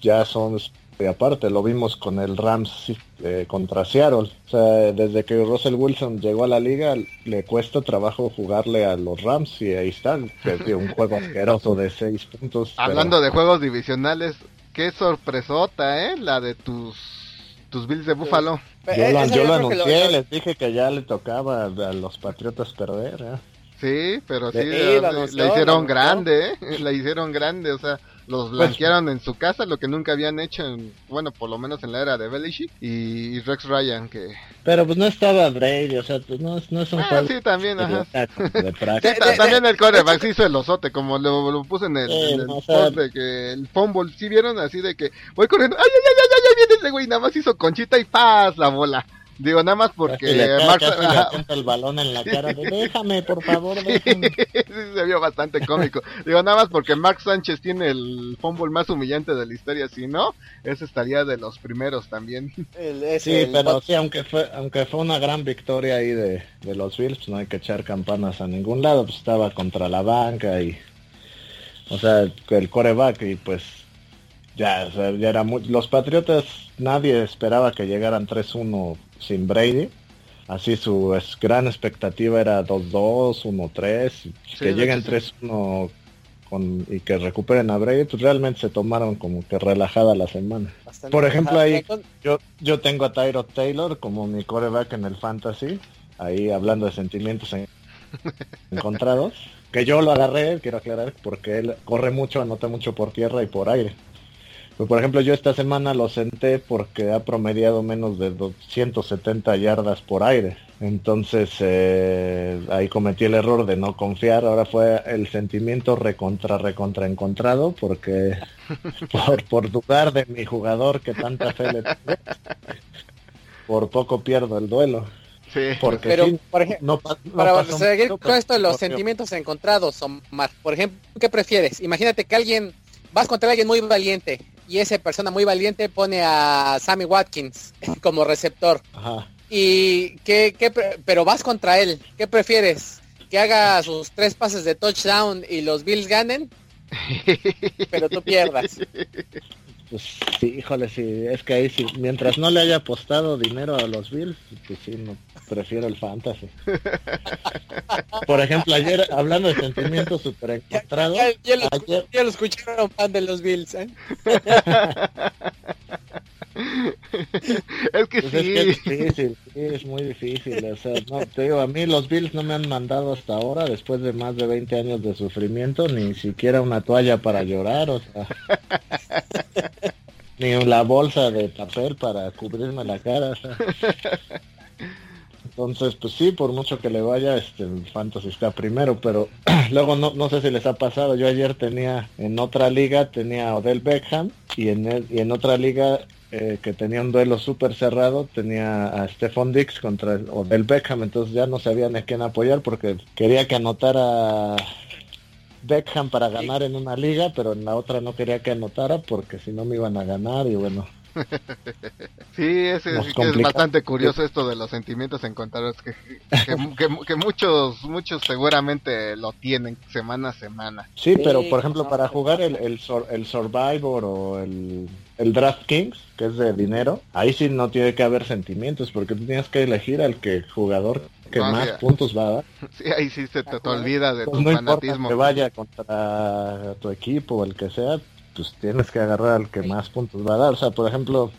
S3: ya son y aparte lo vimos con el Rams eh, contra Seattle. O sea, desde que Russell Wilson llegó a la liga, le cuesta trabajo jugarle a los Rams y ahí está, un juego asqueroso de seis puntos.
S2: Hablando de juegos divisionales, qué sorpresota, ¿eh? La de tus tus Bills de Búfalo.
S3: Yo lo, yo lo anuncié, les dije que ya le tocaba a los Patriotas perder. ¿eh?
S2: Sí, pero sí, le, hicieron grande, ¿eh? Le hicieron grande, o sea, los pues, blanquearon en su casa, lo que nunca habían hecho, en, bueno, por lo menos en la era de Belichick y, Rex Ryan, que...
S3: Pero pues no estaba Brady, o sea, pues, no, no es un
S2: ah, sí, también, ajá. sí, también el coreback hizo el osote, como lo, lo puse en el, en post de que el fumble, ¿sí vieron? Así de que voy corriendo, ¡ay, ay, ay, ay, ay, viene ese güey! Nada más hizo conchita y paz la bola. Digo, nada más porque
S3: le Max... el balón en la cara déjame, por favor, déjame.
S2: sí, se vio bastante cómico. Digo, nada más porque Max Sánchez tiene el fumble más humillante de la historia, si no, ese estaría de los primeros también.
S3: sí, pero sí, aunque fue, aunque fue una gran victoria ahí de, de los Bills, pues no hay que echar campanas a ningún lado, pues estaba contra la banca y... O sea, el coreback y pues ya, o sea, ya era muy... Los Patriotas, nadie esperaba que llegaran 3-1 sin Brady. Así su gran expectativa era 2-2, 1-3, que lleguen 3-1 con, y que recuperen a Brady, pues realmente se tomaron como que relajada la semana. Por ejemplo, ahí yo, yo tengo a Tyro Taylor como mi coreback en el fantasy, ahí hablando de sentimientos encontrados, que yo lo agarré, quiero aclarar, porque él corre mucho, anota mucho por tierra y por aire. Pues, por ejemplo, yo esta semana lo senté porque ha promediado menos de 270 yardas por aire. Entonces eh, ahí cometí el error de no confiar. Ahora fue el sentimiento recontra, recontra encontrado porque por, por dudar de mi jugador que tanta fe le tengo, por poco pierdo el duelo.
S1: Sí. Porque pero, por ejemplo, para seguir con esto de los sentimientos encontrados, Omar, por ejemplo, ¿qué prefieres? Imagínate que alguien, vas contra alguien muy valiente, y esa persona muy valiente pone a Sammy Watkins como receptor. Y que, pero vas contra él. ¿Qué prefieres? ¿Que haga sus tres pases de touchdown y los Bills ganen? pero tú pierdas.
S3: Pues sí, híjole, sí, es que ahí sí, mientras no le haya apostado dinero a los Bills, pues sí, no, prefiero el fantasy. Por ejemplo, ayer, hablando de sentimientos super encontrados...
S1: Ya, lo, escucharon fan de los Bills, ¿eh?
S2: es que pues sí.
S3: Es, difícil, sí, es muy difícil. O sea, no, te digo, a mí los Bills no me han mandado hasta ahora, después de más de 20 años de sufrimiento, ni siquiera una toalla para llorar, o sea. ni la bolsa de papel para cubrirme la cara. O sea. Entonces, pues sí, por mucho que le vaya, este el Fantasy está primero, pero luego no, no sé si les ha pasado. Yo ayer tenía en otra liga tenía a Odell Beckham y en y en otra liga eh, que tenía un duelo súper cerrado, tenía a Stephon Dix contra el, Odell Beckham, entonces ya no sabían a quién apoyar porque quería que anotara Beckham para ganar en una liga, pero en la otra no quería que anotara porque si no me iban a ganar y bueno,
S2: sí, es, es, es, bastante curioso esto de los sentimientos encontrados que, que, que, muchos muchos seguramente lo tienen semana a semana.
S3: Sí, pero por ejemplo para jugar el, el, el Survivor o el, el Draft Kings, que es de dinero, ahí sí no tiene que haber sentimientos porque tú tienes que elegir al que jugador que no, más puntos va a dar.
S2: Sí, ahí sí se te, te olvida de
S3: pues
S2: tu
S3: no
S2: fanatismo.
S3: que vaya contra tu equipo o el que sea, pues tienes que agarrar al que más puntos va a dar. O sea, por ejemplo,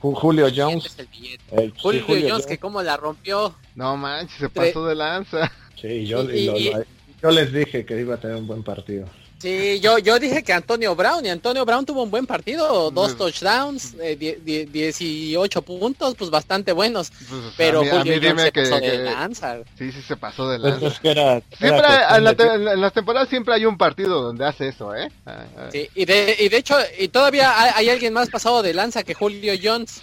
S3: Julio Jones.
S1: El, Julio, sí, Julio, Jones, que como la rompió.
S2: No manches, se pasó de lanza.
S3: Sí, yo, y, y, lo, yo les dije que iba a tener un buen partido.
S1: Sí, yo, yo dije que Antonio Brown, y Antonio Brown tuvo un buen partido, dos touchdowns, eh, die, die, 18 puntos, pues bastante buenos. Pues, pero
S2: a mí,
S1: Julio
S2: a mí
S1: Jones se
S2: que,
S1: pasó
S2: que,
S1: de lanza.
S2: Sí, sí se pasó de lanza.
S3: Pues es que era,
S2: siempre
S3: era
S2: en, la
S3: de...
S2: en, las temporadas siempre hay un partido donde hace eso, ¿eh?
S1: Sí, y de, y de hecho, y todavía hay, hay alguien más pasado de lanza que Julio Jones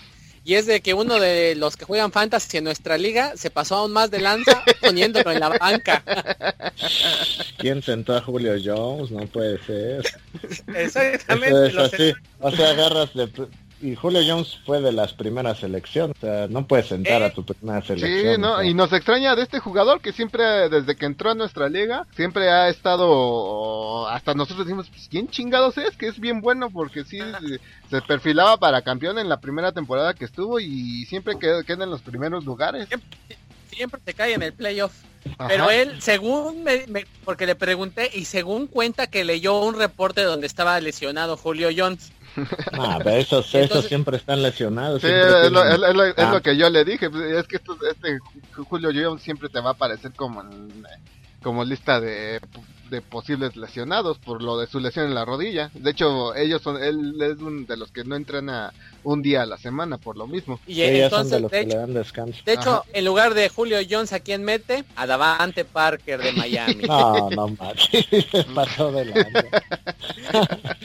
S1: y es de que uno de los que juegan fantasy en nuestra liga se pasó aún más de lanza poniéndolo en la banca.
S3: ¿Quién sentó a Julio Jones? No puede ser.
S1: Exactamente.
S3: Eso es así. O sea, agarras de... Y Julio Jones fue de las primeras selecciones, o sea, no puedes sentar
S1: ¿Eh?
S3: a tu primera selección.
S2: Sí, no,
S3: o sea.
S2: y nos extraña de este jugador que siempre, desde que entró a nuestra liga, siempre ha estado, hasta nosotros decimos, pues, ¿quién chingados es? Que es bien bueno, porque sí, se perfilaba para campeón en la primera temporada que estuvo y siempre queda, queda en los primeros lugares.
S1: Siempre, siempre te cae en el playoff. Ajá. Pero él, según me, me, porque le pregunté y según cuenta que leyó un reporte donde estaba lesionado Julio Jones.
S3: Ah, pero esos, Entonces, esos siempre están lesionados.
S2: Sí,
S3: siempre
S2: es, lo,
S3: tienen...
S2: es, lo, es
S3: ah.
S2: lo, que yo le dije. pues, Es que esto, este Julio Jones siempre te va a aparecer como en, como lista de, de posibles lesionados por lo de su lesión en la rodilla. De hecho, ellos son, él es uno de los que no entrena un día a la semana por lo mismo.
S1: Y entonces,
S3: son de los
S1: de
S3: que
S1: hecho,
S3: le dan descanso.
S1: de hecho
S2: Ajá.
S1: en lugar de Julio Jones, ¿a quién mete? A Davante Parker de Miami.
S3: No, no manches, pasó de lanza.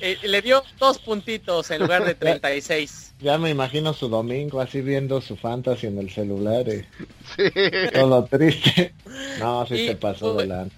S1: Eh, le dio dos puntitos en lugar de 36.
S3: Ya me imagino su domingo así viendo su fantasy en el celular
S2: Sí.
S3: todo triste. No, sí
S1: Y,
S3: se pasó
S1: pues,
S3: de lanza.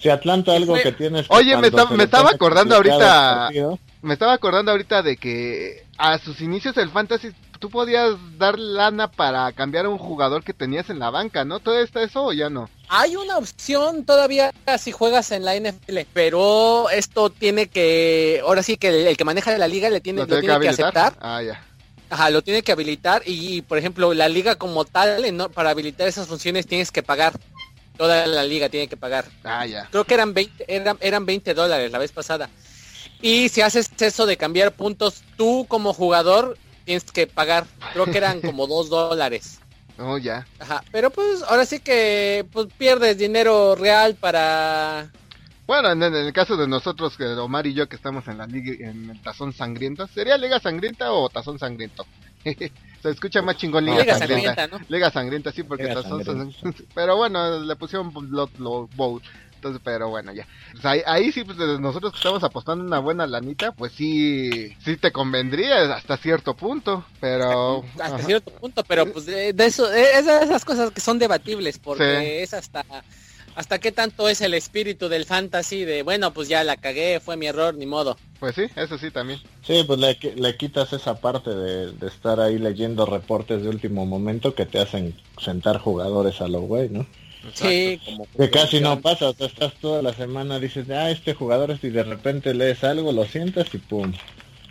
S3: Si Atlanta algo que tienes que
S2: Oye, me
S3: se
S2: me estaba acordando ahorita-
S3: partido,
S2: Me estaba acordando ahorita de que a sus inicios del fantasy tú podías dar lana para cambiar a un jugador que tenías en la banca, ¿no? ¿Todavía está eso o ya no?
S1: Hay una opción todavía si juegas en la NFL, pero esto tiene que, ahora sí que el, el que maneja la liga le tiene,
S2: ¿Lo
S1: lo
S2: tiene que
S1: tiene que
S2: habilitar?
S1: aceptar.
S2: Ah, ya.
S1: Ajá, lo tiene que habilitar y, por ejemplo, la liga como tal, en- para habilitar esas funciones tienes que pagar. Toda la liga tiene que pagar.
S2: Ah, ya.
S1: Creo que eran 20, eran, eran 20 dólares la vez pasada. Y si haces eso de cambiar puntos, tú como jugador tienes que pagar. Creo que eran como 2 dólares.
S2: Oh, ya.
S1: Ajá, pero pues ahora sí que pues, pierdes dinero real para...
S2: Bueno, en, en el caso de nosotros, que Omar y yo que estamos en la liga, en el Tazón Sangriento, ¿sería Liga Sangrienta o Tazón Sangriento? Se escucha más chingón Liga,
S1: Liga
S2: Sangrienta.
S1: Sangrienta, ¿no?
S2: Liga Sangrienta, sí, porque
S3: Liga Sangrienta.
S2: Pero bueno, le pusieron Blood Bowl. Entonces, pero bueno, ya. Pues ahí, ahí sí, pues nosotros que estamos apostando una buena lanita, pues sí, sí te convendría hasta cierto punto, pero...
S1: hasta
S2: ajá.
S1: cierto punto, pero pues de, de eso, de esas, esas cosas que son debatibles, porque
S2: Sí.
S1: es hasta hasta qué tanto es el espíritu del fantasy de bueno pues ya la cagué, fue mi error, ni modo.
S2: Pues sí, eso sí también.
S3: Sí, pues le, le quitas esa parte de, de estar ahí leyendo reportes de último momento que te hacen sentar jugadores a lo güey, ¿no?
S1: Sí, como
S3: Que casi no pasa, o sea, estás toda la semana, dices, ah, este jugador es, y de repente lees algo, lo sientas y pum.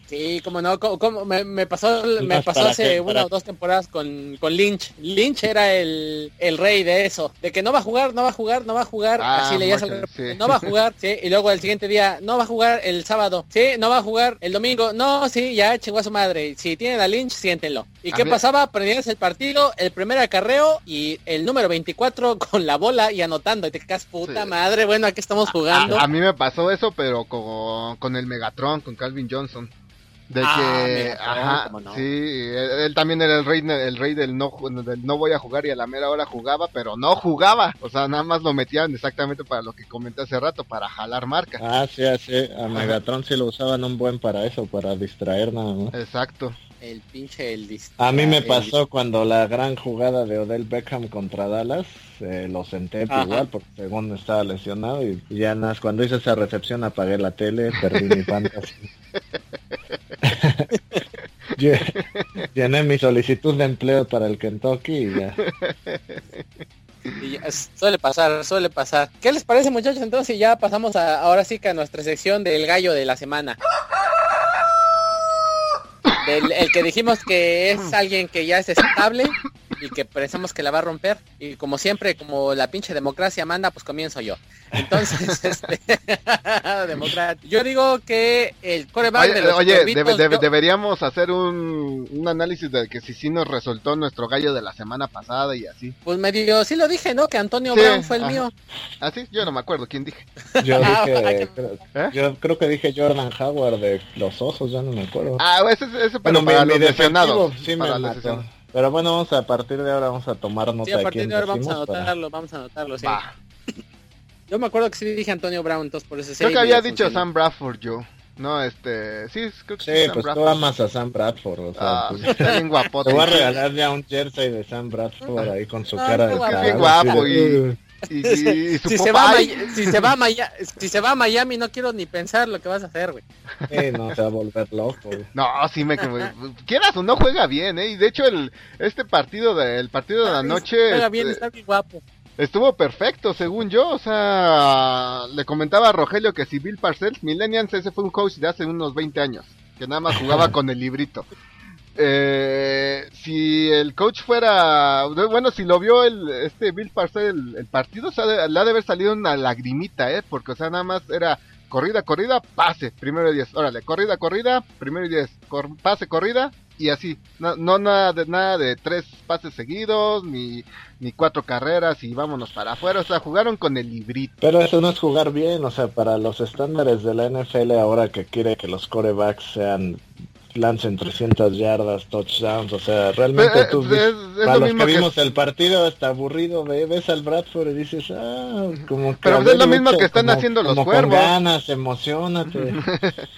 S1: Sí, como no, como, como me, me pasó, me pasó hace
S3: qué,
S1: una
S3: para-
S1: o dos temporadas con, con Lynch. Lynch era el, el rey de eso, de que no va a jugar, no va a jugar, no va a jugar,
S2: Ah,
S1: así leías reporte,
S2: sí.
S1: no va a jugar, sí, y luego el siguiente día, no va a jugar el sábado, sí, no va a jugar el domingo, no, sí, ya chingó a su madre, si tienen a Lynch, siéntenlo. ¿Y
S2: A
S1: qué
S2: mí-
S1: pasaba? Prendías el partido, el primer acarreo y el número 24 con la bola y anotando, y te quedas puta
S2: Sí.
S1: madre, bueno, aquí estamos jugando.
S2: A, a mí me pasó eso, pero con, con el Megatron, con Calvin Johnson. De
S1: Ah,
S2: que, ajá,
S1: no.
S2: sí, él, él también era el rey, el rey del no, ju- del no voy a jugar y a la mera hora jugaba, pero no jugaba. O sea, nada más lo metían exactamente para lo que comenté hace rato, para jalar marca.
S3: Ah, sí, sí, a Megatron sí lo usaban un buen para eso, para distraer nada más.
S2: Exacto.
S1: El pinche el
S3: A mí me
S1: el
S3: pasó cuando la gran jugada de Odell Beckham contra Dallas, eh, lo senté
S1: Ajá.
S3: igual porque según estaba lesionado y, ya nada, más cuando hice esa recepción apagué la tele, perdí mi fantasy. Llené mi solicitud de empleo para el Kentucky y ya.
S1: Y ya, suele pasar, suele pasar. ¿Qué les parece muchachos? Entonces ya pasamos a, ahora sí que a nuestra sección del gallo de la semana. Del, el que dijimos que es alguien que ya es estable y que pensamos que la va a romper. Y como siempre, como la pinche democracia manda, pues comienzo yo. Entonces, este. Yo digo que el coreback
S2: Oye,
S1: de los
S2: oye, debe- debe-
S1: yo-
S2: deberíamos hacer un, un análisis de que si sí nos resultó nuestro gallo de la semana pasada y así.
S1: pues medio, sí lo dije, ¿no? Que Antonio
S2: Sí,
S1: Brown fue el
S2: ajá.
S1: mío.
S2: ¿Ah, sí? Yo no me acuerdo quién dije.
S3: Yo
S1: Ah,
S3: dije, creo,
S2: ¿Eh?
S3: yo creo que dije Jordan Howard de los osos, ya no me acuerdo.
S2: Ah, ese, ese pero
S3: Bueno,
S2: para
S3: mi,
S2: los
S3: mi
S2: lesionados.
S3: defensivo sí
S2: para
S3: me
S2: los.
S3: Pero bueno, vamos a, a partir de ahora vamos a tomar nota
S1: Sí, a
S3: de
S1: partir
S3: quién
S1: de ahora vamos a
S3: para-
S1: anotarlo, vamos a anotarlo, sí. Yo me acuerdo que sí dije Antonio Brown, entonces por eso sí.
S2: Creo que había dicho
S1: funcionó.
S2: Sam Bradford yo. No, este... Sí, creo que
S3: Sí,
S2: sí, Sam
S3: pues tú amas a Sam Bradford, o sea,
S2: Ah,
S3: pues,
S2: está bien guapote.
S3: te voy a regalar ya un jersey de Sam Bradford ahí con su
S1: Ah,
S3: cara de
S1: guapo.
S3: cara,
S2: Bien
S3: así
S2: guapo
S3: de,
S2: y-. Y, y- y su
S1: Si se, va a
S2: Popeye.
S1: Maya- si, se va a Maya- si se va a Miami, no quiero ni pensar lo que vas a hacer, güey.
S3: Sí, no, se va a volver loco. güey.
S2: No, sí me quieras o no juega bien, eh. Y de hecho el este partido de el partido de la noche
S1: Juega bien,
S2: este,
S1: está bien guapo.
S2: estuvo perfecto según yo, o sea, le comentaba a Rogelio que si Bill Parcells Millennials ese fue un coach de hace unos 20 años, que nada más jugaba con el librito. Eh, si el coach fuera, bueno, si lo vio el este Bill Parcells el, partido, o sea, le ha de haber salido una lagrimita, eh, porque o sea, nada más era corrida, corrida, pase, primero y diez, órale, corrida, corrida, primero y diez, cor- pase, corrida, y así, no, no nada de nada de tres pases seguidos, ni, ni cuatro carreras y vámonos para afuera, o sea, jugaron con el librito.
S3: Pero eso no es jugar bien, o sea, para los estándares de la NFL ahora que quiere que los corebacks sean lancen 300 yardas, touchdowns, o sea, realmente
S2: Eh,
S3: tú
S2: es- es- es
S3: para
S2: lo
S3: los que
S2: que-
S3: vimos el partido está aburrido, ve- ves al Bradford y dices, ah, como que
S2: Pero es lo mismo que están
S3: como-
S2: haciendo los
S3: como
S2: cuervos.
S3: Con ganas, emocionate.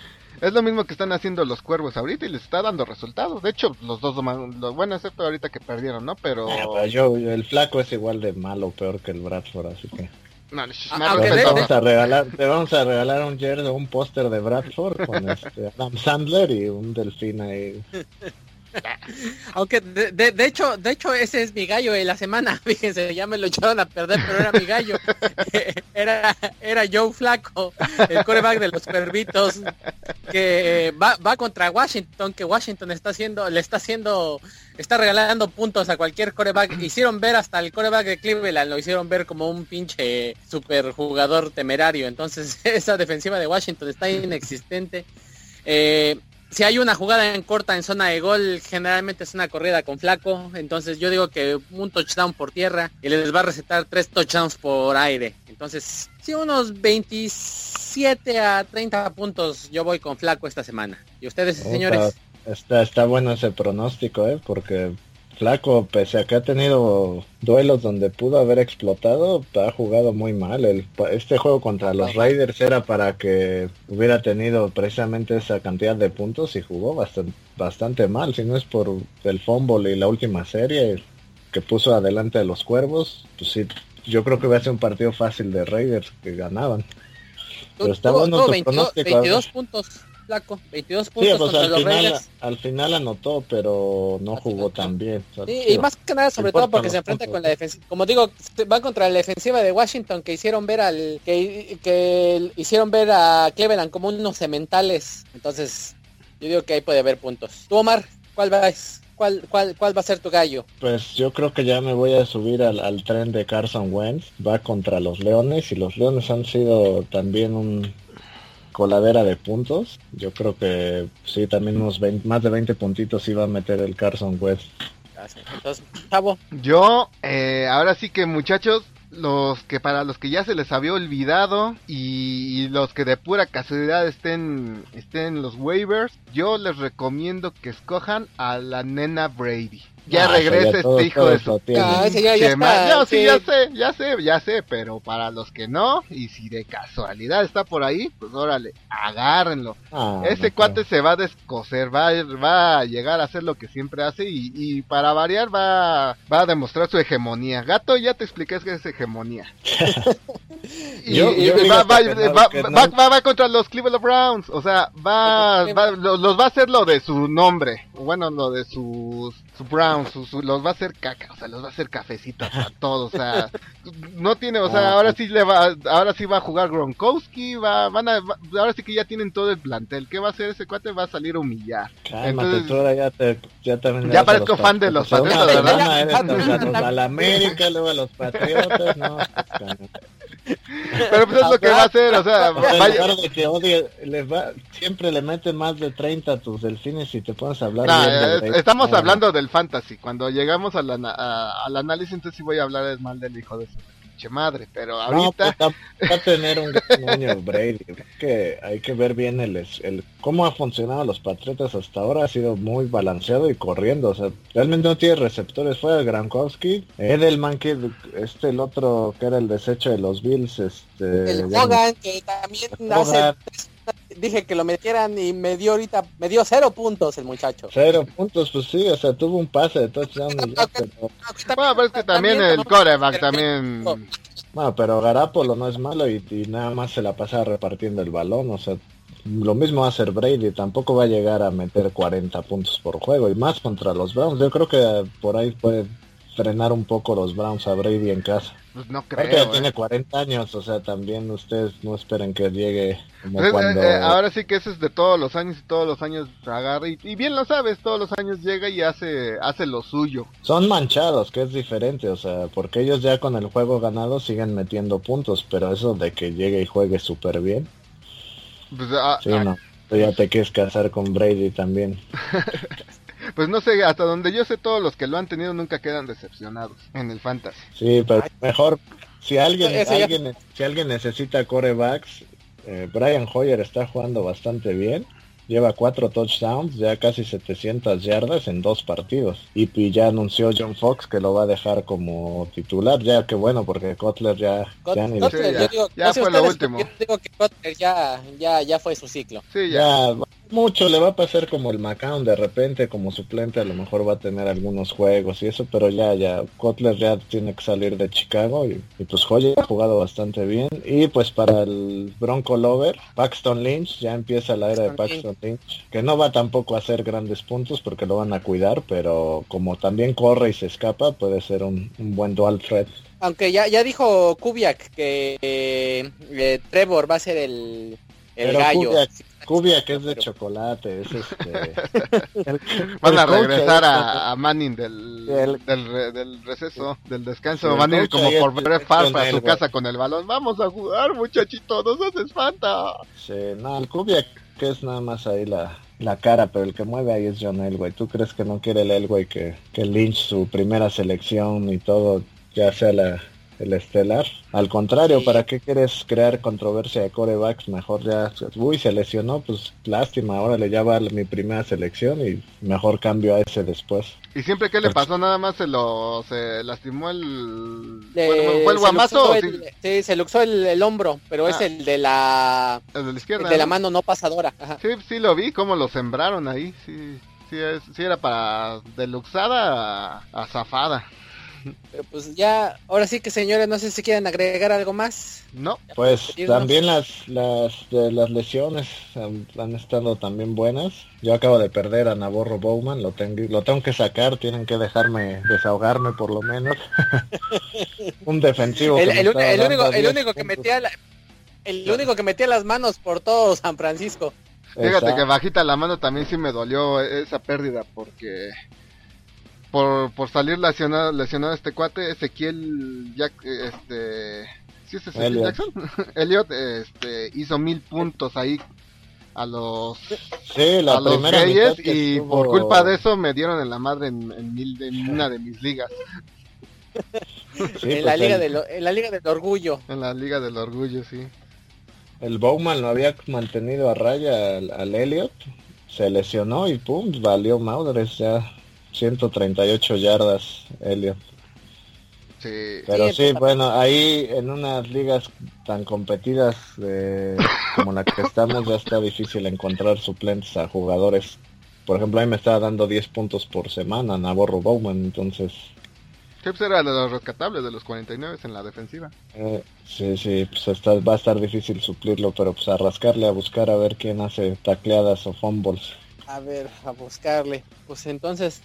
S2: Es lo mismo que están haciendo los cuervos ahorita y les está dando resultados. De hecho, los dos, man- lo- bueno, excepto ahorita que perdieron, ¿no? Pero...
S3: Ah, pero yo, yo- el flaco es igual de malo peor que el Bradford, así que
S2: No,
S1: Ah, aunque
S3: te vamos a regalar, te vamos a regalar un jersey, un póster de Bradford con este Adam Sandler y un delfín ahí.
S1: Aunque de, de- hecho, de hecho ese es mi gallo de la semana, fíjense, ya me lo echaron a perder, pero era mi gallo. era, era Joe Flaco, el coreback de los perritos, que va, va contra Washington, que Washington está haciendo, le está haciendo, está regalando puntos a cualquier coreback. Hicieron ver hasta el coreback de Cleveland, lo hicieron ver como un pinche super jugador temerario. Entonces esa defensiva de Washington está inexistente. Eh, si hay una jugada en corta en zona de gol, generalmente es una corrida con flaco. Entonces yo digo que un touchdown por tierra y les va a recetar tres touchdowns por aire. Entonces, sí, unos 27 a 30 puntos yo voy con flaco esta semana. ¿Y ustedes,
S3: Opa,
S1: señores?
S3: Está, está bueno ese pronóstico, ¿eh? Porque Flaco, pese a que ha tenido duelos donde pudo haber explotado, ha jugado muy mal. El, este juego contra los Raiders era para que hubiera tenido precisamente esa cantidad de puntos y jugó bastante, bastante mal. Si no es por el fumble y la última serie que puso adelante a los Cuervos, pues sí, yo creo que va a ser un partido fácil de Raiders que ganaban. Pero está bueno
S1: tuvo
S3: tu
S1: 22,
S3: pronóstico, a ver.
S1: 22 puntos, flaco. 22
S3: Sí,
S1: puntos
S3: pues
S1: contra
S3: al
S1: los
S3: final,
S1: Raiders.
S3: al final anotó, pero no jugó
S1: anotó.
S3: tan bien. O sea,
S1: Sí,
S3: sí,
S1: y más que nada, sobre todo porque se enfrenta
S3: puntos.
S1: con la defensiva. Como digo, va contra la defensiva de Washington que hicieron ver al que, que hicieron ver a Cleveland como unos cementales. Entonces, yo digo que ahí puede haber puntos. Tú, Omar, ¿cuál va, cuál, cuál, cuál va a ser tu gallo?
S3: Pues yo creo que ya me voy a subir al, al tren de Carson Wentz. Va contra los Leones y los Leones han sido también un coladera de puntos. Yo creo que sí, también unos 20 más de 20 puntitos iba a meter el Carson Wentz.
S1: Entonces, Chavo,
S2: Yo, eh, ahora sí que muchachos, los que para los que ya se les había olvidado y, y los que de pura casualidad estén, estén en los waivers, yo les recomiendo que escojan a la nena Brady. Ya regresa
S3: todo-
S2: este hijo
S3: todo
S2: de su
S1: ese ya- está,
S2: Ya, sí,
S1: sí.
S2: ya sé, ya sé, ya sé, pero para los que no, y si de casualidad está por ahí, pues órale, agárrenlo.
S3: Ah,
S2: Ese
S3: no,
S2: cuate se va a descoser, va, a- va a llegar a hacer lo que siempre hace y, y para variar va, va a demostrar su hegemonía. Gato, ya te expliqué que es hegemonía. Y, va, va, va, contra los Cleveland Browns. O sea, va, los, va a hacer lo de su nombre. Bueno, lo de sus su Browns. los va a hacer caca. O sea, los va a hacer cafecitos a todos. O sea, no tiene. O sea, ah, ahora sí le va. Ahora sí va a jugar Gronkowski. Va, van a, ahora sí que ya tienen todo el plantel. ¿Qué va a hacer ese cuate? Va a salir a humillar.
S3: Entonces, ya, te, ya,
S2: ya parezco fan de los Patriotas,
S3: ¿verdad? a la América, luego a los Patriotas. No,
S2: pero pues es lo que va a hacer, o sea, vaya...
S3: de que odie, les va, siempre le meten más de 30 a tus delfines y te pones a hablar bien
S2: Estamos hablando del fantasy, cuando llegamos al análisis entonces sí voy a hablar mal del hijo de su madre, pero ahorita...
S3: No, pues, va a tener un año Brady, que hay que ver bien el, el cómo ha funcionado los Patriotas hasta ahora, ha sido muy balanceado y corriendo, o sea, realmente no tiene receptores, fue el Grankowski, Edelman, que este el otro que era el desecho de los Bills, este...
S1: El Hogan, que también hace dije que lo metieran y me dio ahorita, me dio cero puntos el muchacho.
S3: Cero puntos, pues sí, o sea, tuvo un pase de touchdown.
S2: Bueno, pero es que también el coreback también...
S3: Bueno, pero Garapolo no es malo y, nada más se la pasa repartiendo el balón, o sea, lo mismo va a hacer Brady, tampoco va a llegar a meter 40 puntos por juego y más contra los Browns. Yo creo que por ahí puede frenar un poco los Browns a Brady en casa.
S2: Pues no creo.
S3: ¿eh? tiene 40 años, o sea, también ustedes no esperen que llegue como
S2: pues,
S3: cuando...
S2: Eh, ahora sí que eso es de todos los años y todos los años agarra y, bien lo sabes, todos los años llega y hace hace lo suyo.
S3: Son manchados, que es diferente, o sea, porque ellos ya con el juego ganado siguen metiendo puntos, pero eso de que llegue y juegue súper bien. Pues, ah, sí, ah. no. ya te quieres casar con Brady también.
S2: pues no sé, hasta donde yo sé, todos los que lo han tenido nunca quedan decepcionados en el fantasy.
S3: Sí, pero mejor, si alguien, alguien, si alguien necesita corebacks, eh, Brian Hoyer está jugando bastante bien. Lleva cuatro touchdowns, ya casi 700 yardas en dos partidos. Y, ya anunció John Fox que lo va a dejar como titular, ya que bueno, porque Kotler ya...
S1: ya, ya, fue lo último. Yo digo que Kotler ya, ya, ya fue su ciclo.
S3: Sí, ya mucho le va a pasar como el McCown de repente como suplente a lo mejor va a tener algunos juegos y eso pero ya ya Kotler ya tiene que salir de Chicago y, pues Joya ha jugado bastante bien. Y pues para el Bronco Lover Paxton Lynch ya empieza la era de Paxton Lynch que no va tampoco a hacer grandes puntos porque lo van a cuidar pero como también corre y se escapa puede ser un, buen dual threat.
S1: Aunque ya ya dijo Kubiak que eh, Trevor va a ser el el gallo
S3: Cubia que es de chocolate, es este...
S2: Van a regresar a, Manning del, del, receso, del descanso. Manning como por ver para su casa con el balón. Vamos a jugar, muchachito, nos haces falta.
S3: Sí, no, el Cubia que es nada más ahí la, la cara, pero el que mueve ahí es John Elway. ¿Tú crees que no quiere el Elway que, que Lynch, su primera selección y todo, ya sea la, el estelar. Al contrario, ¿para qué quieres crear controversia de corebacks? Mejor ya, uy, se lesionó, pues lástima, ahora le ya va mi primera selección y mejor cambio a ese después.
S2: ¿Y siempre qué le pues pasó? Nada más se lo, se lastimó el... ¿Fue, el guamazo?
S1: sí? se luxó el, hombro, pero es ah. el de la...
S2: El de la izquierda.
S1: de la mano no pasadora.
S2: Sí, sí lo vi, cómo lo sembraron ahí, sí. Sí, es, sí era para de luxada a zafada.
S1: Pero pues ya, ahora sí que señores, no sé si quieren agregar algo más.
S2: No.
S3: Pues también las, las, las lesiones han, estado también buenas. Yo acabo de perder a Navarro Bowman, lo tengo, lo tengo que sacar, tienen que dejarme desahogarme por lo menos. Un defensivo.
S1: El, el, único, el único que metía el único que metía las manos por todo San Francisco.
S2: Fíjate que bajita la mano también sí me dolió esa pérdida porque por, por salir lesionado, lesionado este cuate, Ezequiel Jack, este, ¿sí es Ezequiel Elliot. Jackson? Elliot, este, hizo mil puntos ahí a los,
S3: sí, la
S2: a los Reyes y por culpa de eso me dieron en la madre en, mil, en una de mis ligas.
S1: en, la pues liga del, en la liga del orgullo.
S2: En la liga del orgullo, sí.
S3: El Bowman lo había mantenido a raya al, al Elliot, se lesionó y pum, valió madres ya 138 yardas, Elliot.
S2: Sí.
S3: Pero sí, bueno, ahí en unas ligas tan competidas como la que estamos ya está difícil encontrar suplentes a jugadores. Por ejemplo, ahí me estaba dando 10 puntos por semana Navarro Bowman, entonces
S2: Chips era de los rescatables de los 49 en la defensiva.
S3: Eh, sí, sí, pues está, va a estar difícil suplirlo, pero pues a rascarle, a buscar a ver quién hace tacleadas o fumbles.
S1: A ver, a buscarle. Pues entonces,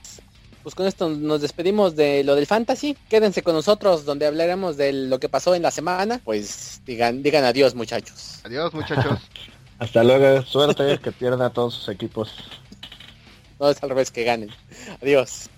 S1: pues con esto nos despedimos de lo del fantasy. Quédense con nosotros donde hablaremos de lo que pasó en la semana. Pues digan, digan adiós muchachos.
S2: Adiós muchachos.
S3: Hasta luego, suerte que pierda todos sus equipos.
S1: No es al revés que ganen. Adiós.